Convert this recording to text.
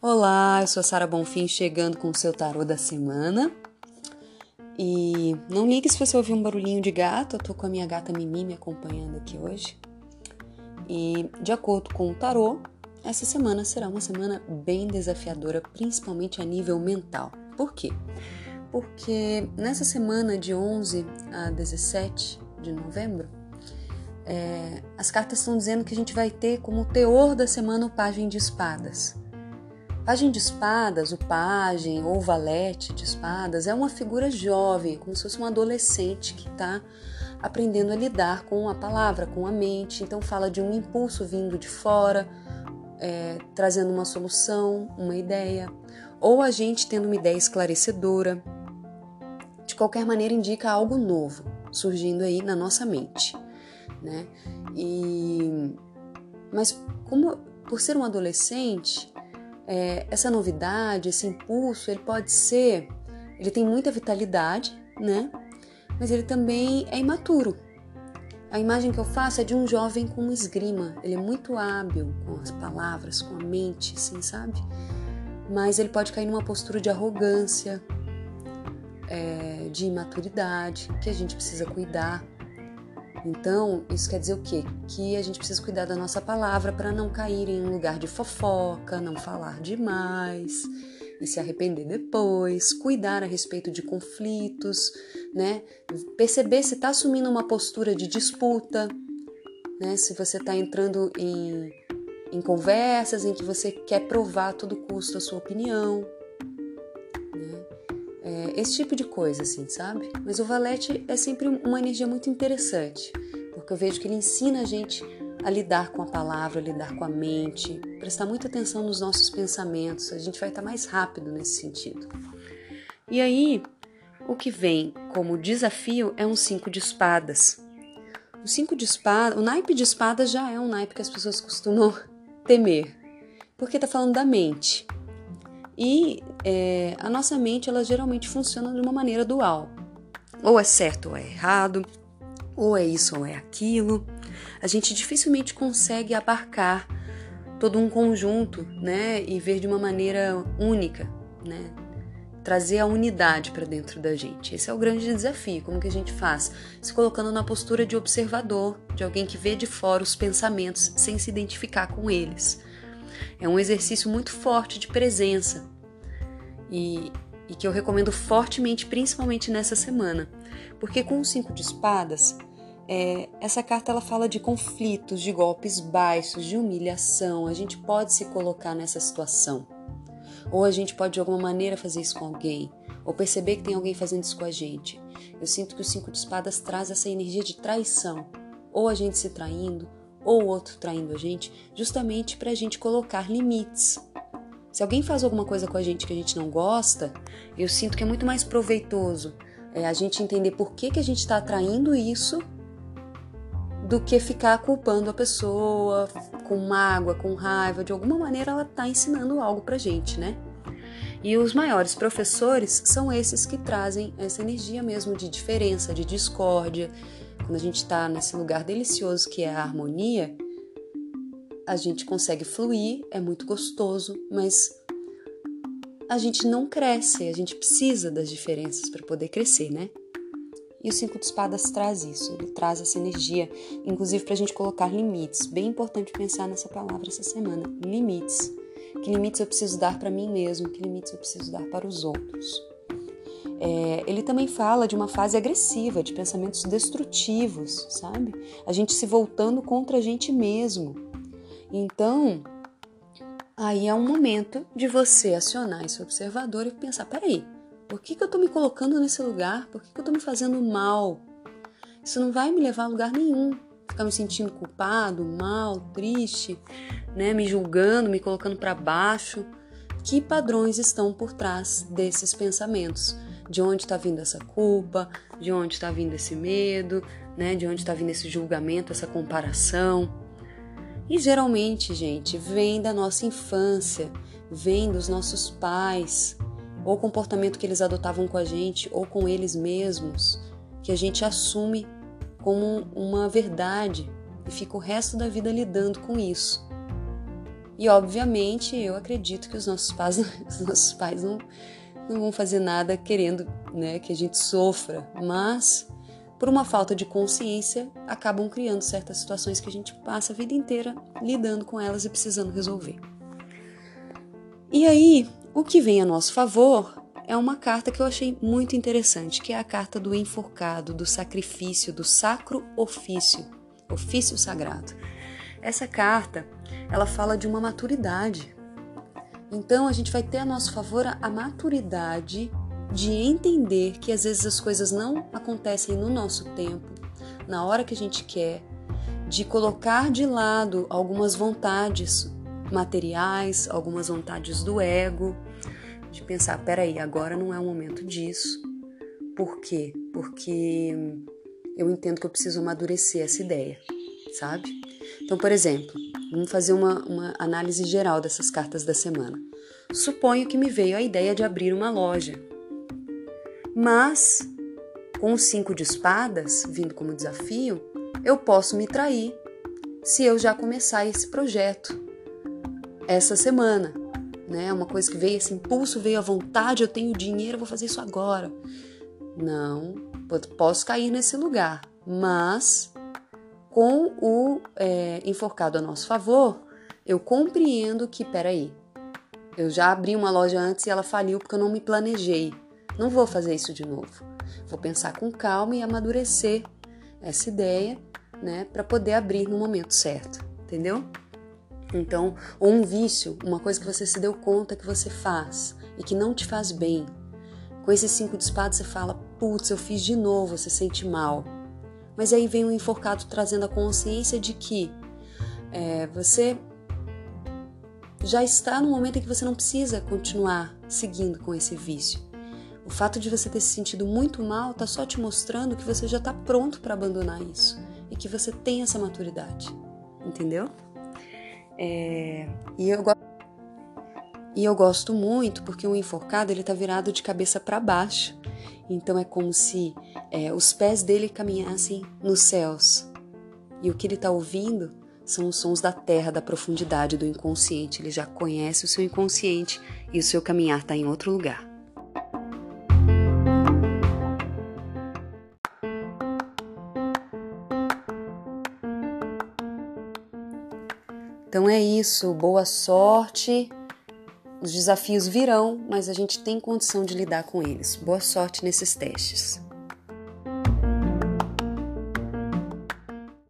Olá, eu sou a Sara Bonfim chegando com o seu tarô da semana. E não ligue se você ouvir um barulhinho de gato, eu tô com a minha gata Mimi me acompanhando aqui hoje. E de acordo com o tarô, essa semana será uma semana bem desafiadora, principalmente a nível mental. Por quê? Porque nessa semana de 11 a 17 de novembro, é, as cartas estão dizendo que a gente vai ter como teor da semana o Pagem de Espadas. Pagem de espadas, o pajem ou valete de espadas é uma figura jovem, como se fosse um adolescente que está aprendendo a lidar com a palavra, com a mente. Então fala de um impulso vindo de fora, é, trazendo uma solução, uma ideia, ou a gente tendo uma ideia esclarecedora. De qualquer maneira, indica algo novo surgindo aí na nossa mente, né? E mas como por ser um adolescente é, essa novidade, esse impulso, ele pode ser, ele tem muita vitalidade, né? Mas ele também é imaturo. A imagem que eu faço é de um jovem com esgrima. Ele é muito hábil com as palavras, com a mente, assim, sabe? Mas ele pode cair numa postura de arrogância, é, de imaturidade, que a gente precisa cuidar. Então, isso quer dizer o quê? Que a gente precisa cuidar da nossa palavra para não cair em um lugar de fofoca, não falar demais e se arrepender depois, cuidar a respeito de conflitos, né? Perceber se está assumindo uma postura de disputa, né? Se você está entrando em, em conversas em que você quer provar a todo custo a sua opinião, esse tipo de coisa, assim, sabe? Mas o valete é sempre uma energia muito interessante, porque eu vejo que ele ensina a gente a lidar com a palavra, a lidar com a mente, prestar muita atenção nos nossos pensamentos, a gente vai estar mais rápido nesse sentido. E aí, o que vem como desafio é um cinco de espadas. O cinco de espadas, o naipe de espadas já é um naipe que as pessoas costumam temer, porque está falando da mente. E é, a nossa mente, ela geralmente funciona de uma maneira dual. Ou é certo ou é errado, ou é isso ou é aquilo. A gente dificilmente consegue abarcar todo um conjunto, né, e ver de uma maneira única, né? Trazer a unidade para dentro da gente. Esse é o grande desafio. Como que a gente faz? Se colocando na postura de observador, de alguém que vê de fora os pensamentos sem se identificar com eles. É um exercício muito forte de presença e, e que eu recomendo fortemente, principalmente nessa semana, porque com o cinco de espadas é, essa carta ela fala de conflitos, de golpes baixos, de humilhação. A gente pode se colocar nessa situação. Ou a gente pode de alguma maneira fazer isso com alguém, ou perceber que tem alguém fazendo isso com a gente. Eu sinto que o cinco de espadas traz essa energia de traição, ou a gente se traindo, ou outro traindo a gente, justamente para a gente colocar limites. Se alguém faz alguma coisa com a gente que a gente não gosta, eu sinto que é muito mais proveitoso é, a gente entender por que, que a gente está atraindo isso do que ficar culpando a pessoa com mágoa, com raiva. De alguma maneira ela está ensinando algo pra gente, né? E os maiores professores são esses que trazem essa energia mesmo de diferença, de discórdia, quando a gente está nesse lugar delicioso que é a harmonia, a gente consegue fluir, é muito gostoso, mas a gente não cresce, a gente precisa das diferenças para poder crescer, né? E o Cinco de Espadas traz isso, ele traz essa energia, inclusive para a gente colocar limites. Bem importante pensar nessa palavra essa semana: limites. Que limites eu preciso dar para mim mesmo, que limites eu preciso dar para os outros. É, ele também fala de uma fase agressiva, de pensamentos destrutivos, sabe? A gente se voltando contra a gente mesmo. Então, aí é um momento de você acionar esse observador e pensar: peraí, por que, que eu tô me colocando nesse lugar? Por que, que eu tô me fazendo mal? Isso não vai me levar a lugar nenhum. Ficar me sentindo culpado, mal, triste, né? Me julgando, me colocando para baixo. Que padrões estão por trás desses pensamentos? De onde está vindo essa culpa, de onde está vindo esse medo, né? De onde está vindo esse julgamento, essa comparação. E geralmente, gente, vem da nossa infância, vem dos nossos pais, ou comportamento que eles adotavam com a gente, ou com eles mesmos, que a gente assume como uma verdade e fica o resto da vida lidando com isso. E obviamente eu acredito que os nossos pais, os nossos pais não, não vão fazer nada querendo né, que a gente sofra, mas por uma falta de consciência acabam criando certas situações que a gente passa a vida inteira lidando com elas e precisando resolver. E aí, o que vem a nosso favor é uma carta que eu achei muito interessante, que é a carta do enforcado, do sacrifício, do sacro ofício, ofício sagrado. Essa carta, ela fala de uma maturidade. Então a gente vai ter a nosso favor a maturidade de entender que às vezes as coisas não acontecem no nosso tempo, na hora que a gente quer, de colocar de lado algumas vontades materiais, algumas vontades do ego, de pensar, peraí, agora não é o momento disso. Por quê? Porque eu entendo que eu preciso amadurecer essa ideia, sabe? Então, por exemplo, vamos fazer uma, uma análise geral dessas cartas da semana. Suponho que me veio a ideia de abrir uma loja. Mas, com o cinco de espadas vindo como desafio, eu posso me trair se eu já começar esse projeto essa semana né? Uma coisa que veio, esse impulso veio à vontade, eu tenho dinheiro, vou fazer isso agora. Não, posso cair nesse lugar, mas com o é, enforcado a nosso favor, eu compreendo que, peraí, eu já abri uma loja antes e ela faliu porque eu não me planejei. Não vou fazer isso de novo. Vou pensar com calma e amadurecer essa ideia, né, para poder abrir no momento certo, entendeu? Então, ou um vício, uma coisa que você se deu conta que você faz e que não te faz bem. Com esses cinco de espadas você fala, putz, eu fiz de novo, você sente mal. Mas aí vem o enforcado trazendo a consciência de que é, você já está no momento em que você não precisa continuar seguindo com esse vício. O fato de você ter se sentido muito mal está só te mostrando que você já está pronto para abandonar isso e que você tem essa maturidade, entendeu? É, e, eu, e eu gosto muito porque o enforcado ele tá virado de cabeça para baixo. Então é como se é, os pés dele caminhassem nos céus. E o que ele está ouvindo são os sons da terra, da profundidade do inconsciente. Ele já conhece o seu inconsciente e o seu caminhar está em outro lugar. Então é isso, boa sorte. Os desafios virão, mas a gente tem condição de lidar com eles. Boa sorte nesses testes.